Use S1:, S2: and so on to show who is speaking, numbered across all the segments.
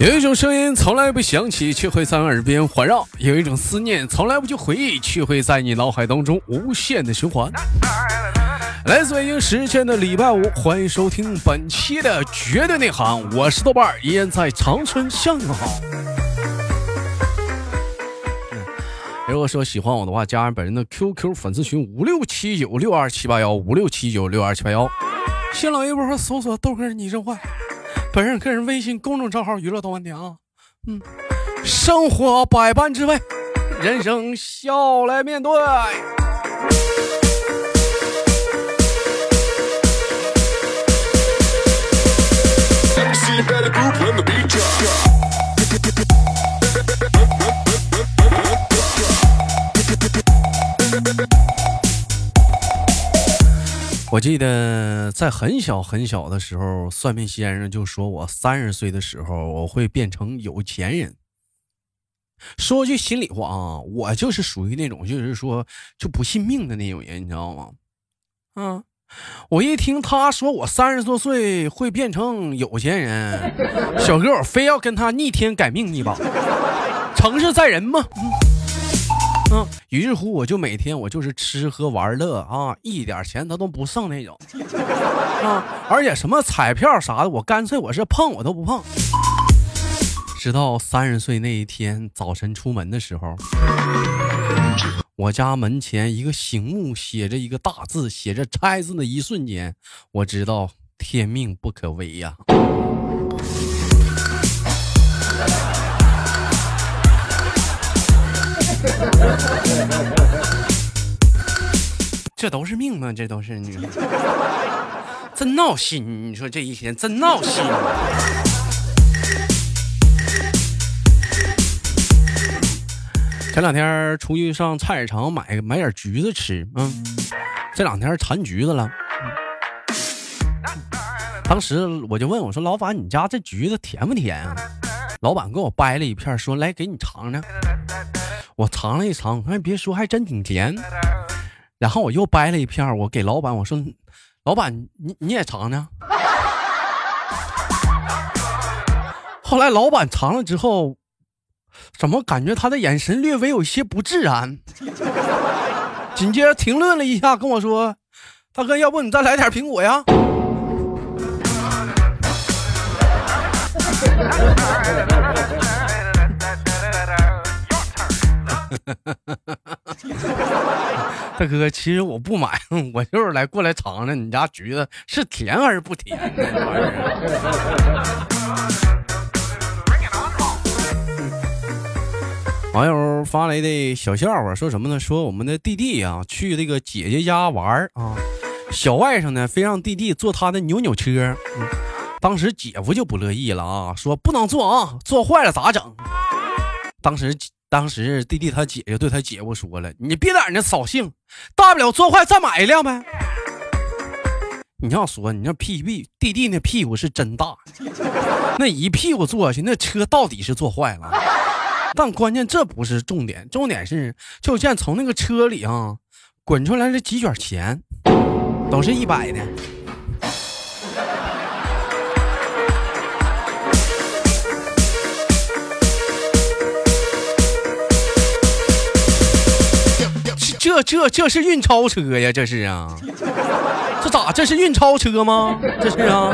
S1: 有一种声音从来不响起，却会在耳边环绕；有一种思念从来不去回忆，却会在你脑海当中无限的循环。来自北京时间的礼拜五，欢迎收听本期的绝对内涵，我是豆瓣儿，依然在长春向你们好。如果说喜欢我的话，加上本人的 QQ 粉丝群五六七九六二七八幺五六七九六二七八幺，新浪微博搜索豆哥你真坏。本人个人微信公众账号娱乐多玩点啊，嗯，生活百般滋味，人生笑来面对。我记得在很小很小的时候，算命先生就说我三十岁的时候我会变成有钱人。说句心里话啊，我就是属于那种就是说就不信命的那种人，你知道吗？嗯，我一听他说我三十多岁会变成有钱人，小哥我非要跟他逆天改命一把，成事在人嘛。嗯，于是乎我就每天我就是吃喝玩乐啊，一点钱他都不剩那种啊，而且什么彩票啥的，我干脆我是碰我都不碰。直到三十岁那一天早晨出门的时候，我家门前一个醒目写着一个大字，写着“拆”字的一瞬间，我知道天命不可违呀。这都是命吗？这都是你，真闹心！你说这一天真闹心。前两天出去上菜市场买买点橘子吃，嗯，这两天馋橘子了。当时我就问我说：“老板，你家这橘子甜不甜啊？”老板给我掰了一片，说：“来，给你尝尝。”我尝了一尝，哎，别说，还真挺甜。然后我又掰了一片，我给老板我说：“老板，你你也尝尝。”后来老板尝了之后，怎么感觉他的眼神略微有些不自然？紧接着停顿了一下，跟我说：“大哥，要不你再来点苹果呀？” 大哥，其实我不买，我就是来过来尝尝你家橘子是甜还是不甜。网友发来的小笑话说什么呢？说我们的弟弟啊去这个姐姐家玩啊，小外甥呢非让弟弟坐他的扭扭车，当时姐夫就不乐意了啊，说不能坐啊，坐坏了咋整？当时。当时弟弟他姐姐对他姐夫说了：“你别在那扫兴，大不了坐坏再买一辆呗。”你要说你那屁屁弟弟那屁股是真大，那一屁股坐下去，那车到底是坐坏了。但关键这不是重点，重点是就见从那个车里啊滚出来了几卷钱，都是一百的。这这这是运钞车呀，这是啊，这咋这是运钞车吗？这是啊，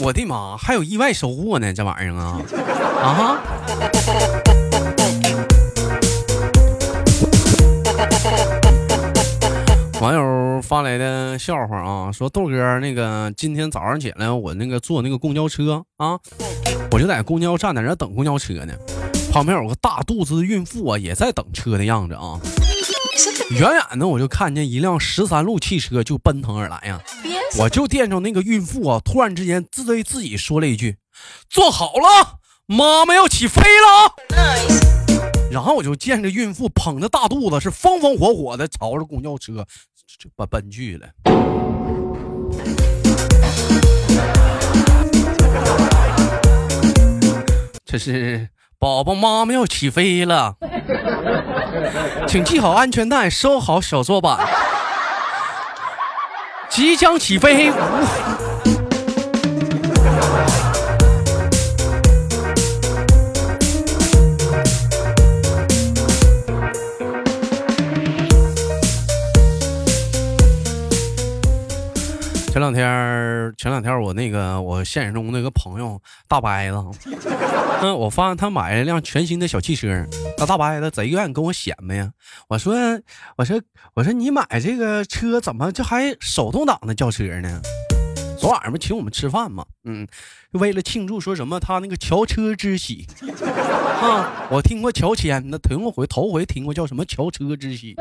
S1: 我的妈，还有意外收获呢，这玩意儿啊啊！网友发来的笑话啊，说豆哥那个今天早上起来我那个坐那个公交车啊。我就在公交站在那等公交车呢，旁边有个大肚子的孕妇啊，也在等车的样子啊。远远的我就看见一辆十三路汽车就奔腾而来呀，我就见着那个孕妇啊，突然之间自对自己说了一句：“坐好了，妈妈要起飞了。”然后我就见着孕妇捧着大肚子是风风火火的朝着公交车就奔奔去了。这是宝宝妈妈要起飞了，请系好安全带，收好小桌板。即将起飞。前两天，前两天我那个我现实中那个朋友大白子，嗯，我发现他买了一辆全新的小汽车，那大白子贼愿意跟我显摆呀。我说，我说，我说你买这个车怎么就还手动挡的轿车呢？昨晚上不请我们吃饭吗？嗯，为了庆祝说什么他那个乔车之喜啊，我听过乔迁的，头回头回听过叫什么乔车之喜，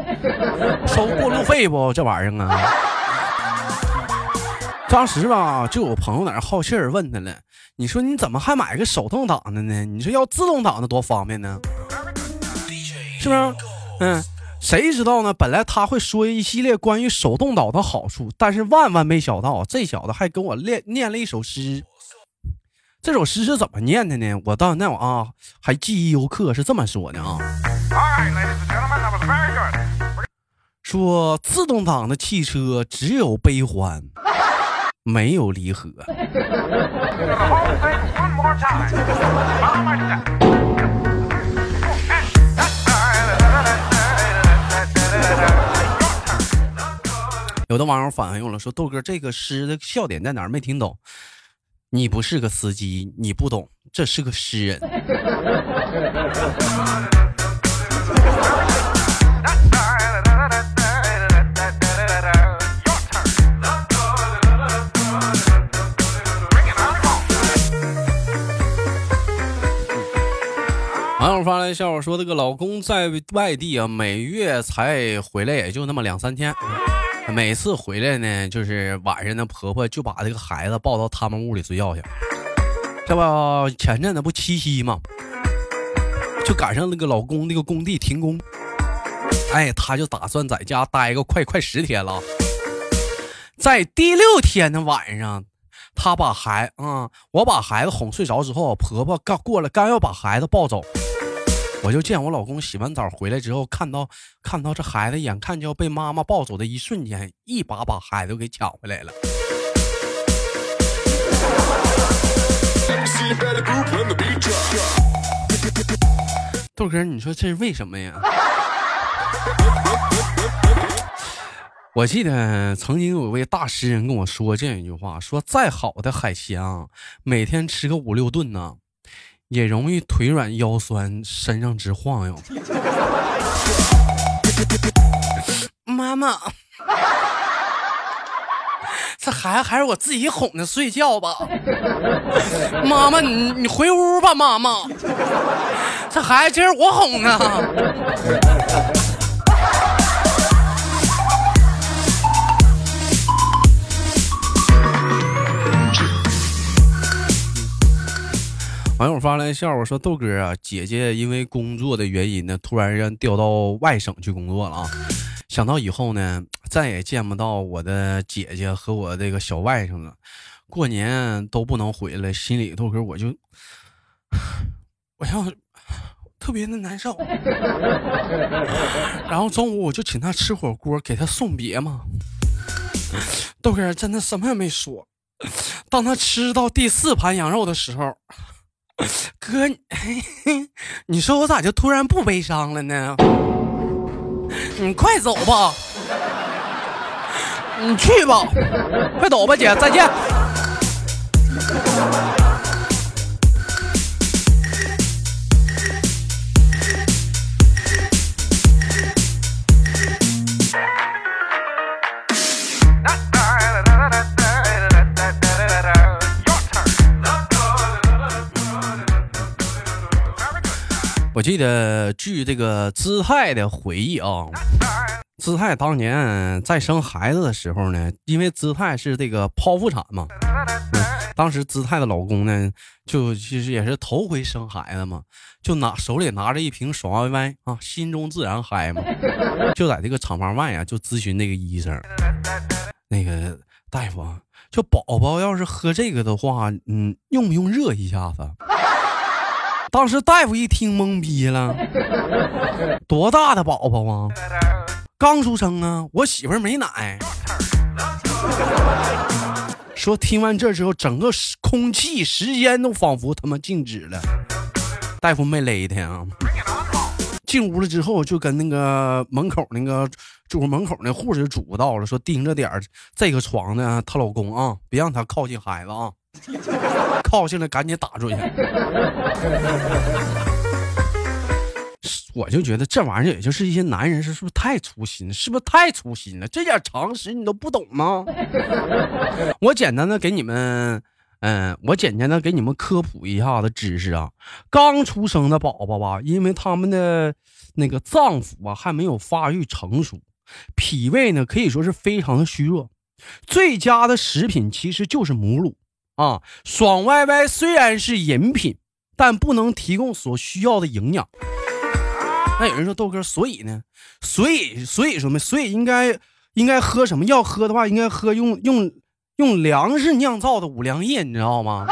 S1: 收过路费不？这玩意儿啊。当时吧，就有朋友在那好气儿问他了：“你说你怎么还买个手动挡的呢？你说要自动挡的多方便呢？是不是？嗯，谁知道呢？本来他会说一系列关于手动挡的好处，但是万万没想到，这小子还跟我念念了一首诗。这首诗是怎么念的呢？我到那我啊还记忆犹刻，是这么说的啊：说自动挡的汽车只有悲欢。”没有离合。有的网友反映了，说豆哥这个诗的笑点在哪儿？没听懂。你不是个司机，你不懂，这是个诗人。网友发来笑话说：“这个老公在外地啊，每月才回来，也就那么两三天。每次回来呢，就是晚上呢，婆婆就把这个孩子抱到他们屋里睡觉去。这不前阵子不七夕嘛，就赶上那个老公那个工地停工，哎，他就打算在家待个快快十天了。在第六天的晚上。”他把孩啊，我把孩子哄睡着之后，婆婆刚过来，刚要把孩子抱走，我就见我老公洗完澡回来之后，看到看到这孩子眼看就要被妈妈抱走的一瞬间，一把把孩子给抢回来了。豆哥，你说这是为什么呀？我记得曾经有位大诗人跟我说这样一句话：说再好的海鲜啊，每天吃个五六顿呢，也容易腿软腰酸，身上直晃悠。妈妈，这孩子还是我自己哄着睡觉吧。妈妈，你你回屋吧，妈妈。这孩子今儿我哄啊。网友发来笑话说：“豆哥啊，姐姐因为工作的原因呢，突然让调到外省去工作了啊。想到以后呢，再也见不到我的姐姐和我这个小外甥了，过年都不能回来，心里豆哥我就，我要特别的难受。然后中午我就请他吃火锅，给他送别嘛。豆哥真的什么也没说。当他吃到第四盘羊肉的时候。” 哥，你说我咋就突然不悲伤了呢？你快走吧，你去吧，快走吧，姐，再见。我记得，据这个姿态的回忆啊，姿态当年在生孩子的时候呢，因为姿态是这个剖腹产嘛，当时姿态的老公呢，就其实也是头回生孩子嘛，就拿手里拿着一瓶爽歪歪啊，心中自然嗨嘛，就在这个厂房外呀，就咨询那个医生，那个大夫，就宝宝要是喝这个的话，嗯，用不用热一下子？当时大夫一听懵逼了，多大的宝宝啊？刚出生啊！我媳妇没奶。说听完这之后，整个空气、时间都仿佛他妈静止了。大夫没勒他啊。进屋了之后，就跟那个门口那个就是门口那护士嘱咐到了，说盯着点儿这个床呢，她老公啊，别让他靠近孩子啊，靠近了赶紧打出去。我就觉得这玩意儿也就是一些男人是是不是太粗心，是不是太粗心了？这点常识你都不懂吗？我简单的给你们，嗯，我简单的给你们科普一下子知识啊。刚出生的宝宝吧，因为他们的那个脏腑啊还没有发育成熟，脾胃呢可以说是非常的虚弱。最佳的食品其实就是母乳啊。爽歪歪虽然是饮品，但不能提供所需要的营养。那有人说豆哥，所以呢？所以所以说嘛，所以应该应该喝什么？要喝的话，应该喝用用用粮食酿造的五粮液，你知道吗？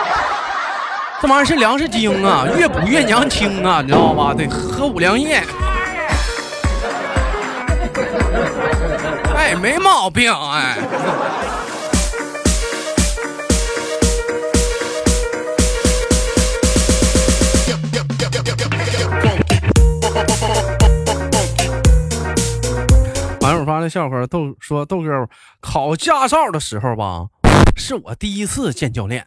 S1: 这玩意儿是粮食精啊，越补越娘轻啊，你知道吧？得喝五粮液。哎，没毛病，哎。发的笑话，豆说豆哥考驾照的时候吧，是我第一次见教练。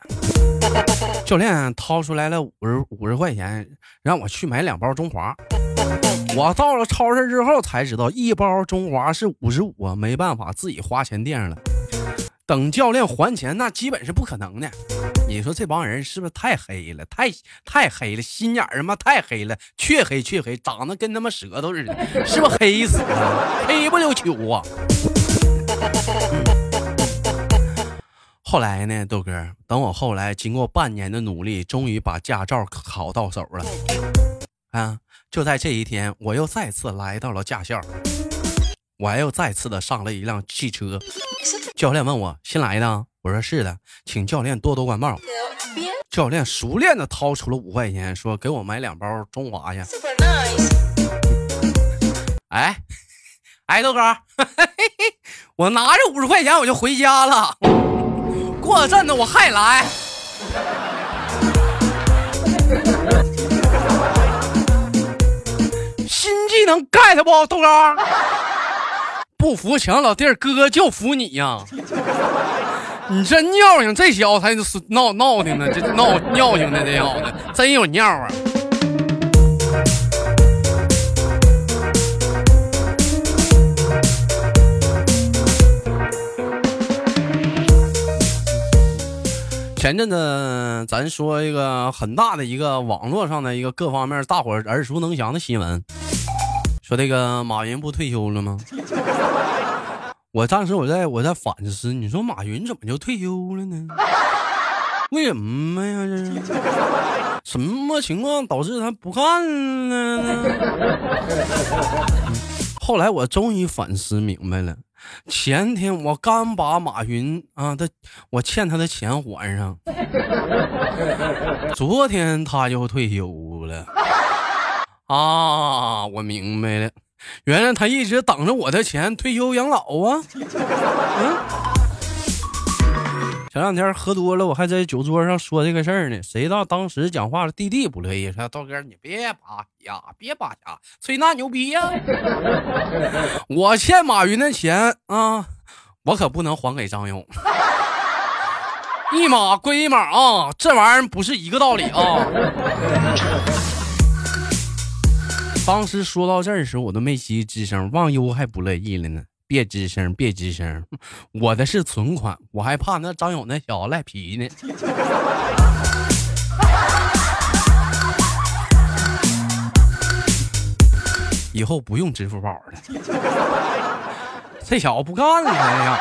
S1: 教练掏出来了五十五十块钱，让我去买两包中华。我到了超市之后才知道，一包中华是五十五，没办法，自己花钱垫上了。等教练还钱，那基本是不可能的。你说这帮人是不是太黑了？太太黑了，心眼儿妈太黑了，黢黑黢黑，长得跟他妈舌头似的，是不是黑死了？黑不溜秋啊！后来呢，豆哥，等我后来经过半年的努力，终于把驾照考到手了。啊，就在这一天，我又再次来到了驾校。我又再次的上了一辆汽车，教练问我新来的，我说是的，请教练多多关照。教练熟练的掏出了五块钱，说给我买两包中华去。哎，哎，豆哥，我拿着五十块钱我就回家了，过阵子我还来。新技能 get 不，豆哥？不服强老弟儿，哥就服你呀！你这尿性，这小子才闹闹的呢，这闹尿性的这小子真有尿啊！前阵子咱说一个很大的一个网络上的一个各方面大伙耳熟能详的新闻。说这个马云不退休了吗？我当时我在我在反思，你说马云怎么就退休了呢？为什么呀？这是什么情况导致他不干了呢？后来我终于反思明白了，前天我刚把马云啊他我欠他的钱还上，昨天他就退休了。啊，我明白了，原来他一直等着我的钱退休养老啊。嗯，前两天喝多了，我还在酒桌上说这个事儿呢。谁知道当时讲话的，弟弟不乐意，说道哥你别扒呀，别扒瞎，吹那牛逼呀。我欠马云的钱啊，我可不能还给张勇。一码归一码啊，这玩意儿不是一个道理啊。当时说到这儿的时候，我都没吱吱声，忘忧还不乐意了呢。别吱声，别吱声，我的是存款，我还怕那张勇那小子赖皮呢。以后不用支付宝了，这小子不干了，这小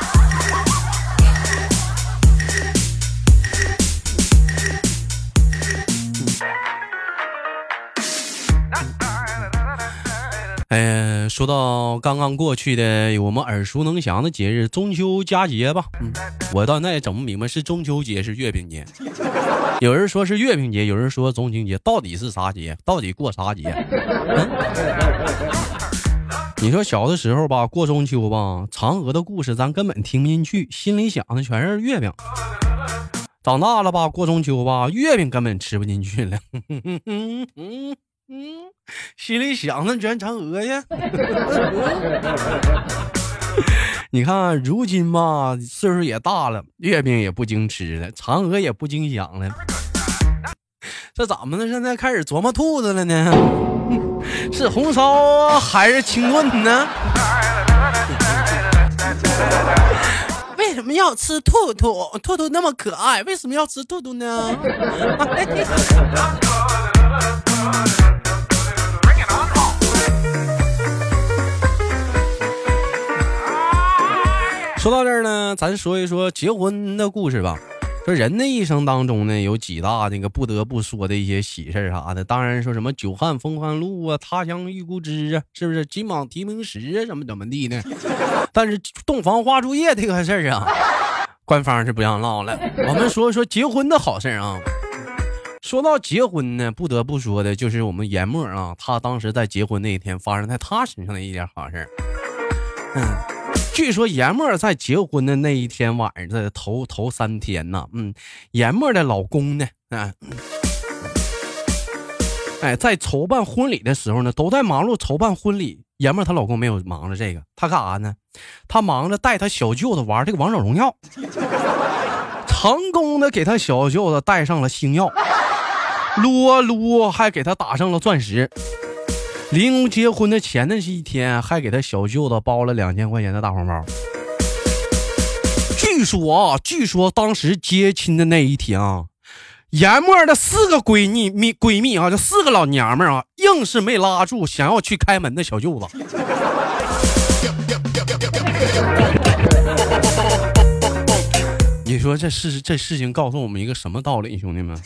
S1: 子。哎，说到刚刚过去的我们耳熟能详的节日中秋佳节吧，嗯，我到那也整不明白是中秋节是月饼节，有人说是月饼节，有人说中秋节，到底是啥节？到底过啥节？嗯 你说小的时候吧，过中秋吧，嫦娥的故事咱根本听不进去，心里想的全是月饼。长大了吧，过中秋吧，月饼根本吃不进去了，心里想的全嫦娥呀。你看，如今吧，岁数也大了，月饼也不经吃了，嫦娥也不经想了。这怎么的？现在开始琢磨兔子了呢？是红烧啊，还是清炖呢？为什么要吃兔兔？兔兔那么可爱，为什么要吃兔兔呢？说到这儿呢，咱说一说结婚的故事吧。说人的一生当中呢，有几大那个不得不说的一些喜事啥的。当然说什么久旱逢甘露啊，他乡遇故知啊，是不是金榜题名时啊，怎么怎么地呢？但是洞房花烛夜这个事儿啊，官方是不让唠了。我们说说结婚的好事儿啊。说到结婚呢，不得不说的就是我们严默啊，他当时在结婚那一天发生在他身上的一件好事嗯。据说严默在结婚的那一天晚上的头头三天呢，嗯，严默的老公呢，啊，哎，在筹办婚礼的时候呢，都在忙碌筹办婚礼。严默她老公没有忙着这个，他干啥呢？他忙着带他小舅子玩这个王者荣耀，成功的给他小舅子带上了星耀，撸啊撸，还给他打上了钻石。临结婚的前的一天，还给他小舅子包了两千块钱的大红包。据说啊，据说当时接亲的那一天啊，严默的四个闺蜜蜜闺蜜啊，这四个老娘们啊，硬是没拉住想要去开门的小舅子。你说这事这事情告诉我们一个什么道理，兄弟们？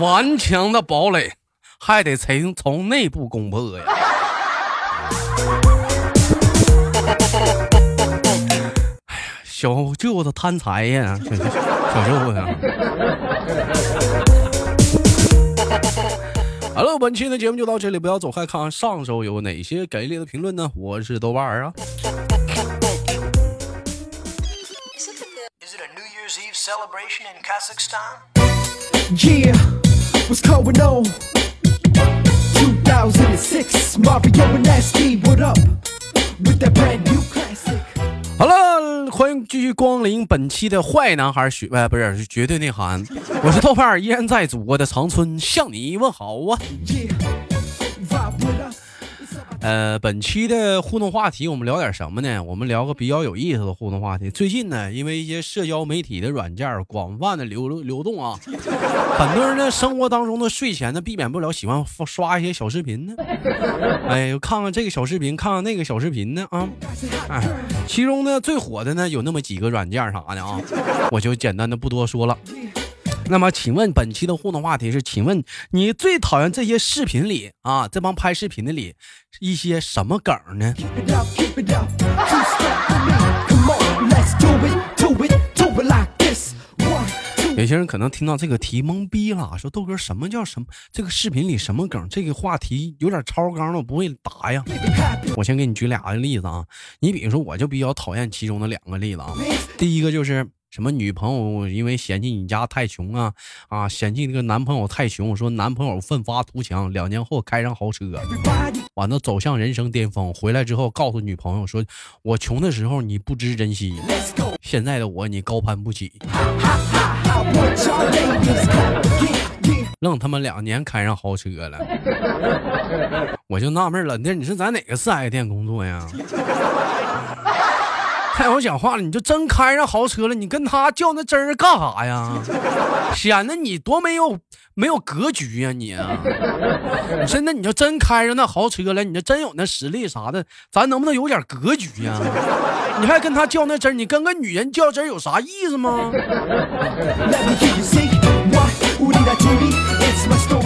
S1: 顽强的堡垒。还得从从内部攻破呀！哎呀，小舅子贪财呀，小舅子。好了，本期的节目就到这里，不要走开，看看上周有哪些给力的评论呢？我是豆瓣儿啊。好了，欢迎继续光临本期的坏男孩学，哎，不是，是绝对内涵。我是豆瓣依然在祖国的长春向你问好啊。呃，本期的互动话题，我们聊点什么呢？我们聊个比较有意思的互动话题。最近呢，因为一些社交媒体的软件广泛的流流动啊，很多人呢生活当中的睡前呢，避免不了喜欢刷一些小视频呢。哎，看看这个小视频，看看那个小视频呢啊。哎，其中呢最火的呢有那么几个软件啥的啊，我就简单的不多说了。那么，请问本期的互动话题是：请问你最讨厌这些视频里啊，这帮拍视频的里一些什么梗呢？有些人可能听到这个题懵逼了，说豆哥什么叫什么？这个视频里什么梗？这个话题有点超纲了，我不会答呀。我先给你举俩个例子啊，你比如说，我就比较讨厌其中的两个例子啊。第一个就是。什么女朋友因为嫌弃你家太穷啊啊，嫌弃那个男朋友太穷，说男朋友奋发图强，两年后开上豪车，完了走向人生巅峰，回来之后告诉女朋友说，我穷的时候你不知珍惜，现在的我你高攀不起，愣他妈两年开上豪车了，我就纳闷了，那你是在哪个四 S 店工作呀？太好讲话了，你就真开上豪车了，你跟他较那真儿干啥呀？显得你多没有没有格局呀！你啊，你说那你就真开上那豪车了，你就真有那实力啥的，咱能不能有点格局呀？你还跟他较那真儿，你跟个女人较真儿有啥意思吗？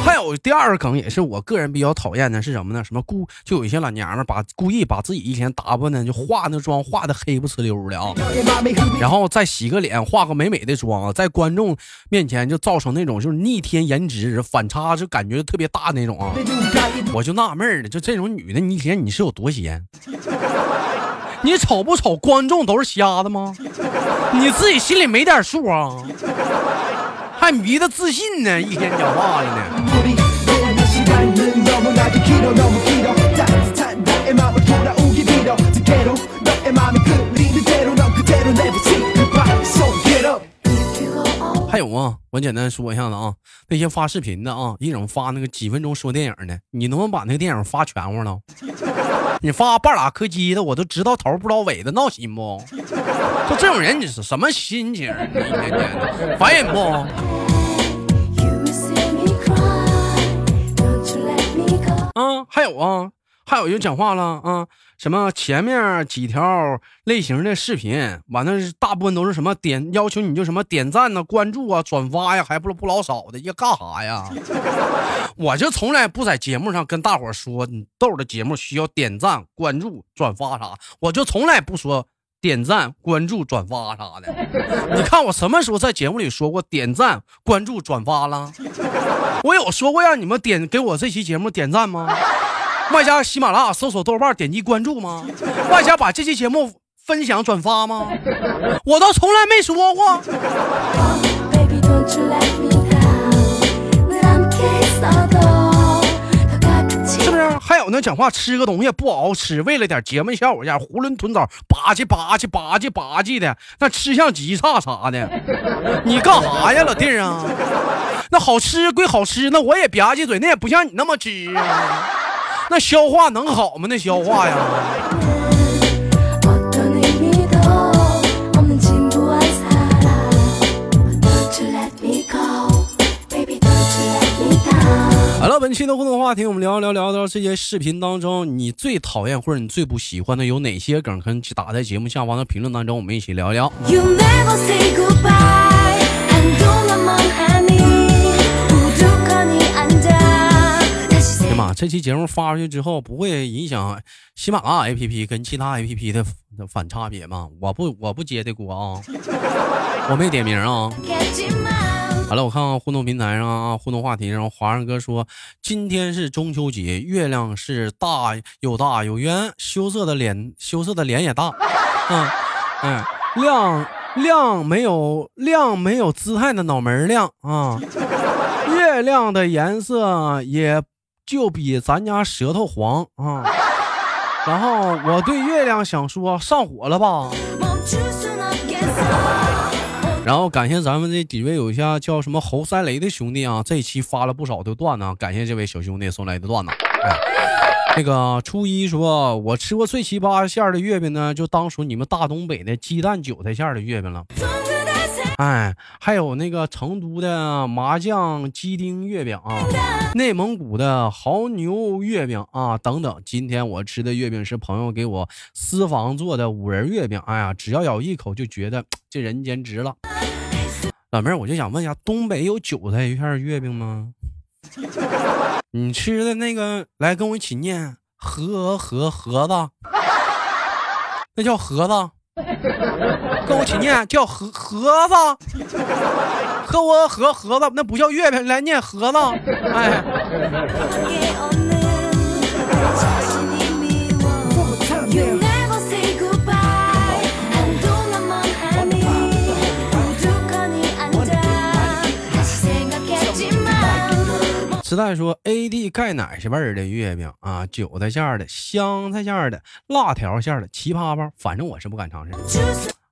S1: 还有有第二个梗，也是我个人比较讨厌的，是什么呢？什么故就有一些老娘们把故意把自己一天打扮的就化那妆化的黑不呲溜的啊，然后再洗个脸，化个美美的妆，在观众面前就造成那种就是逆天颜值反差，就感觉特别大那种啊。我就纳闷了，就这种女的，你一天你是有多闲？你丑不丑？观众都是瞎的吗？你自己心里没点数啊？还迷的自信呢，一天讲话的呢。还有啊，我简单说一下子啊，那些发视频的啊，一整发那个几分钟说电影的，你能不能把那个电影发全乎了？你发半拉柯基的，我都知道头不知道尾的，闹心不？就这种人，你是什么心情？一天天的，烦人不？啊，还有啊，还有就讲话了啊，什么前面几条类型的视频，完了大部分都是什么点要求你就什么点赞呐、关注啊、转发呀，还不不老少的，要干啥呀？我就从来不在节目上跟大伙说，你豆的节目需要点赞、关注、转发啥，我就从来不说点赞、关注、转发啥的。你看我什么时候在节目里说过点赞、关注、转发了？我有说过让你们点给我这期节目点赞吗？外加喜马拉雅搜索豆瓣点击关注吗？外加把这期节目分享转发吗？我都从来没说过。是不是？还有那讲话吃个东西不好好吃，为了点节目效果下囫囵吞枣吧唧吧唧吧唧吧唧的，那吃相极差啥的，你干啥呀，老弟儿啊？那好吃归好吃，那我也吧唧嘴，那也不像你那么吃啊。那消化能好吗？那消化呀。好了，本期的互动话题，我们聊一聊聊到这些视频当中，你最讨厌或者你最不喜欢的有哪些梗？跟打在节目下方的评论当中，我们一起聊一聊。You never say goodbye, and don't 这期节目发出去之后，不会影响喜马拉雅 APP 跟其他 APP 的反差别吗？我不，我不接的锅啊，我没点名啊。好了，我看看互动平台上啊，互动话题上，华人哥说今天是中秋节，月亮是大又大又圆，羞涩的脸，羞涩的脸也大，嗯嗯，亮亮没有亮没有姿态的脑门亮啊，月亮的颜色也就比咱家舌头黄啊，然后我对月亮想说上火了吧。然后感谢咱们这几位有一下叫什么侯三雷的兄弟啊，这一期发了不少的段子，感谢这位小兄弟送来的段子。哎，那个初一说，我吃过最奇葩馅的月饼呢，就当属你们大东北的鸡蛋韭菜馅的月饼了。哎，还有那个成都的麻酱鸡丁月饼啊，内蒙古的牦牛月饼啊，等等。今天我吃的月饼是朋友给我私房做的五仁月饼。哎呀，只要咬一口就觉得这人间值了。老妹儿，我就想问一下，东北有韭菜片月饼吗？你吃的那个，来跟我一起念盒盒盒子，那叫盒子。跟我一起念，叫盒盒子，和我盒盒子，那不叫月饼，来念盒子。哎。时代说：“A D 钙奶是味儿的月饼啊，韭菜馅儿的、香菜馅儿的、辣条馅儿的，奇葩吧？反正我是不敢尝试。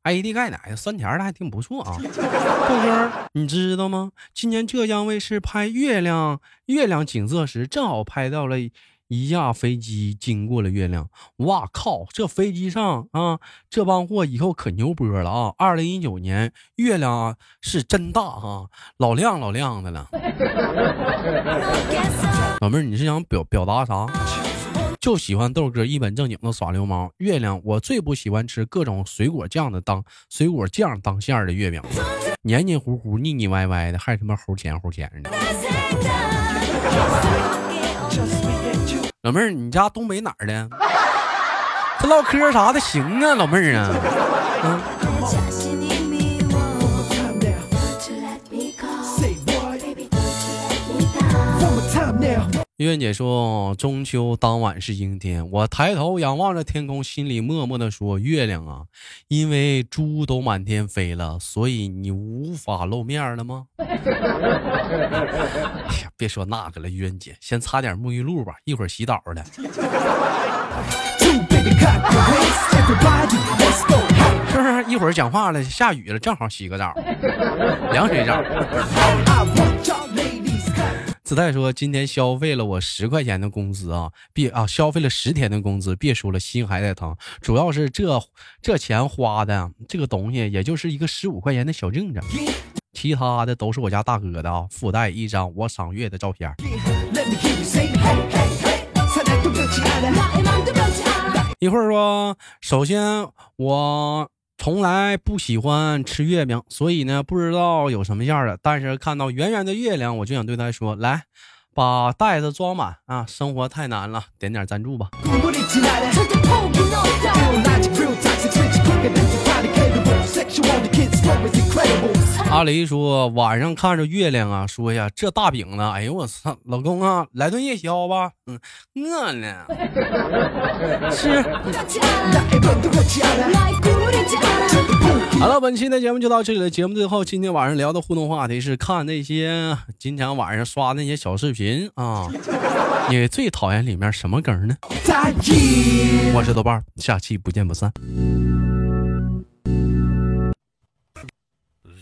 S1: A D 钙奶酸甜的还挺不错啊。豆哥，你知道吗？今年浙江卫视拍月亮月亮景色时，正好拍到了。”一架飞机经过了月亮，哇靠！这飞机上啊，这帮货以后可牛波了啊！二零一九年月亮是真大哈，老亮老亮的了。老妹儿，你是想表表达啥？就喜欢豆哥一本正经的耍流氓。月亮，我最不喜欢吃各种水果酱的当水果酱当馅的月饼，黏黏糊糊、腻腻歪歪的，还他妈齁甜齁甜的。老妹儿，你家东北哪儿的？这唠嗑啥的行啊，老妹儿啊。嗯。月姐说：“中秋当晚是阴天，我抬头仰望着天空，心里默默的说：‘月亮啊，因为猪都满天飞了，所以你无法露面了吗？’哎呀，别说那个了，月月姐，先擦点沐浴露吧，一会儿洗澡了。是不是？一会儿讲话了，下雨了，正好洗个澡，凉水澡。”子泰说：“今天消费了我十块钱的工资啊，别啊，消费了十天的工资，别说了，心还在疼。主要是这这钱花的这个东西，也就是一个十五块钱的小镜子，其他的都是我家大哥的啊，附带一张我赏月的照片。一会儿说，首先我。”从来不喜欢吃月饼，所以呢，不知道有什么样的。但是看到圆圆的月亮，我就想对他说：“来，把袋子装满啊！生活太难了，点点赞助吧。” 阿雷说：“晚上看着月亮啊，说呀，这大饼呢？哎呦我操，老公啊，来顿夜宵吧。嗯，饿了，吃。好了，本期的节目就到这里了。节目最后，今天晚上聊的互动话题是看那些今天晚上刷那些小视频啊，你最讨厌里面什么梗呢？我是豆瓣，下期不见不散。